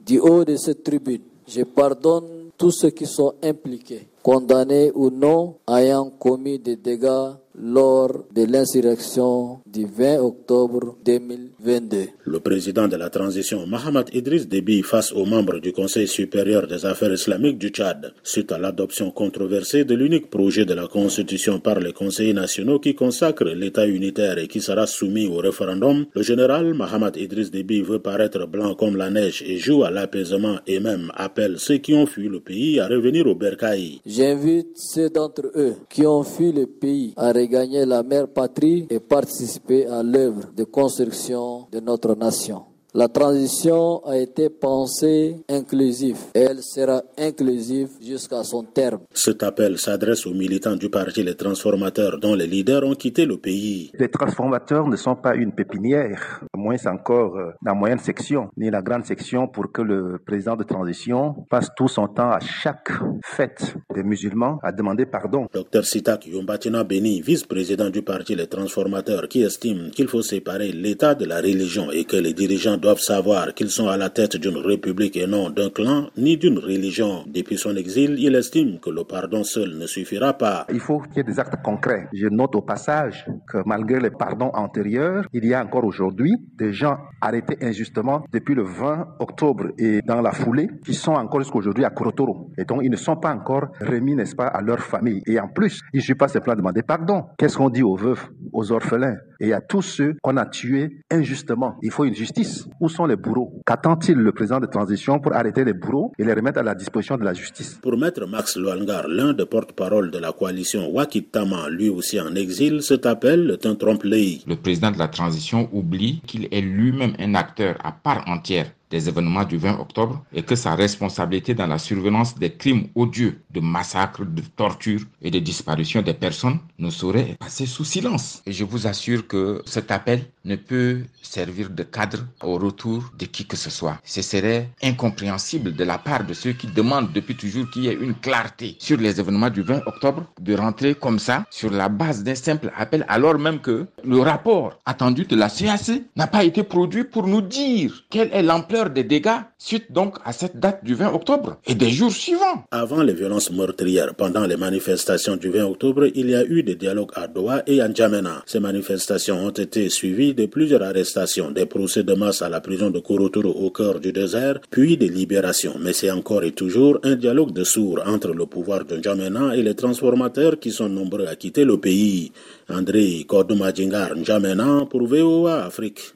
Du haut de cette tribune, je pardonne tous ceux qui sont impliqués, condamnés ou non, ayant commis des dégâts lors de l'insurrection du 20 octobre 2022. Le président de la transition, Mohamed Idriss Déby, face aux membres du Conseil supérieur des affaires islamiques du Tchad, suite à l'adoption controversée de l'unique projet de la Constitution par les conseillers nationaux qui consacre l'État unitaire et qui sera soumis au référendum, le général Mohamed Idriss Déby veut paraître blanc comme la neige et joue à l'apaisement et même appelle ceux qui ont fui le pays à revenir au Bercaï. J'invite ceux d'entre eux qui ont fui le pays à gagner la mère patrie et participer à l'œuvre de construction de notre nation. La transition a été pensée inclusive et elle sera inclusive jusqu'à son terme. Cet appel s'adresse aux militants du parti Les Transformateurs dont les leaders ont quitté le pays. Les transformateurs ne sont pas une pépinière, moins encore euh, la moyenne section ni la grande section pour que le président de transition passe tout son temps à chaque fête des musulmans à demander pardon. Dr Sitak Yombatina Beni, vice-président du parti Les Transformateurs, qui estime qu'il faut séparer l'État de la religion et que les dirigeants doivent savoir qu'ils sont à la tête d'une république et non d'un clan ni d'une religion. Depuis son exil, il estime que le pardon seul ne suffira pas. Il faut qu'il y ait des actes concrets. Je note au passage que malgré les pardons antérieurs, il y a encore aujourd'hui des gens arrêtés injustement depuis le 20 octobre et dans la foulée qui sont encore jusqu'aujourd'hui à Korotoro. Et donc, ils ne sont pas encore remis, n'est-ce pas, à leur famille. Et en plus, il ne suffit pas simplement demander pardon. Qu'est-ce qu'on dit aux veufs, aux orphelins? Et à tous ceux qu'on a tués injustement Il faut une justice. Où sont les bourreaux? Qu'attend-il le président de transition pour arrêter les bourreaux et les remettre à la disposition de la justice? Pour mettre Max Luangar, l'un des porte-parole de la coalition Wakitama, lui aussi en exil, cet appel est un trompe-l'œil? Le président de la transition oublie qu'il est lui-même un acteur à part entière des événements du 20 octobre et que sa responsabilité dans la surveillance des crimes odieux, de massacres, de tortures et de disparition des personnes ne saurait passer sous silence. Et je vous assure que cet appel ne peut servir de cadre au retour de qui que ce soit. Ce serait incompréhensible de la part de ceux qui demandent depuis toujours qu'il y ait une clarté sur les événements du 20 octobre de rentrer comme ça sur la base d'un simple appel alors même que le rapport attendu de la CAC n'a pas été produit pour nous dire quelle est l'ampleur des dégâts suite donc à cette date du 20 octobre et des jours suivants. Avant les violences meurtrières pendant les manifestations du 20 octobre, il y a eu des dialogues à Doha et à N'Djamena. Ces manifestations ont été suivies de plusieurs arrestations, des procès de masse à la prison de Korotoro au cœur du désert, puis des libérations. Mais c'est encore et toujours un dialogue de sourds entre le pouvoir de N'Djamena et les transformateurs qui sont nombreux à quitter le pays. André Kodoumadjingar N'Djamena pour VOA Afrique.